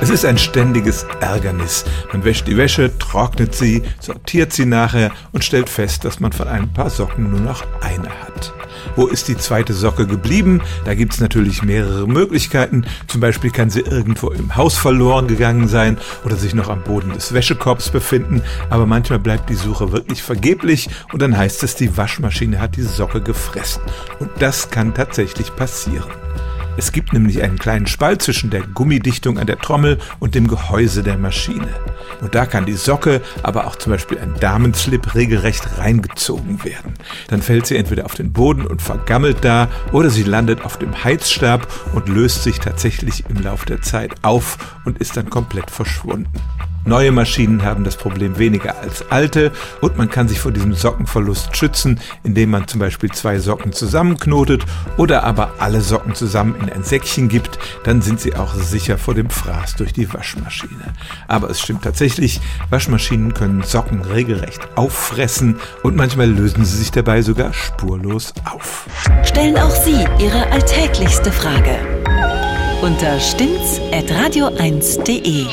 Es ist ein ständiges Ärgernis. Man wäscht die Wäsche, trocknet sie, sortiert sie nachher und stellt fest, dass man von ein paar Socken nur noch eine hat. Wo ist die zweite Socke geblieben? Da gibt's natürlich mehrere Möglichkeiten. Zum Beispiel kann sie irgendwo im Haus verloren gegangen sein oder sich noch am Boden des Wäschekorbs befinden. Aber manchmal bleibt die Suche wirklich vergeblich und dann heißt es, die Waschmaschine hat die Socke gefressen. Und das kann tatsächlich passieren. Es gibt nämlich einen kleinen Spalt zwischen der Gummidichtung an der Trommel und dem Gehäuse der Maschine. Und da kann die Socke, aber auch zum Beispiel ein Damenslip regelrecht reingezogen werden. Dann fällt sie entweder auf den Boden und vergammelt da oder sie landet auf dem Heizstab und löst sich tatsächlich im Laufe der Zeit auf und ist dann komplett verschwunden. Neue Maschinen haben das Problem weniger als alte und man kann sich vor diesem Sockenverlust schützen, indem man zum Beispiel zwei Socken zusammenknotet oder aber alle Socken zusammen in ein Säckchen gibt, dann sind sie auch sicher vor dem Fraß durch die Waschmaschine. Aber es stimmt tatsächlich, Waschmaschinen können Socken regelrecht auffressen und manchmal lösen sie sich dabei sogar spurlos auf. Stellen auch Sie Ihre alltäglichste Frage unter stimmt's at radio1.de.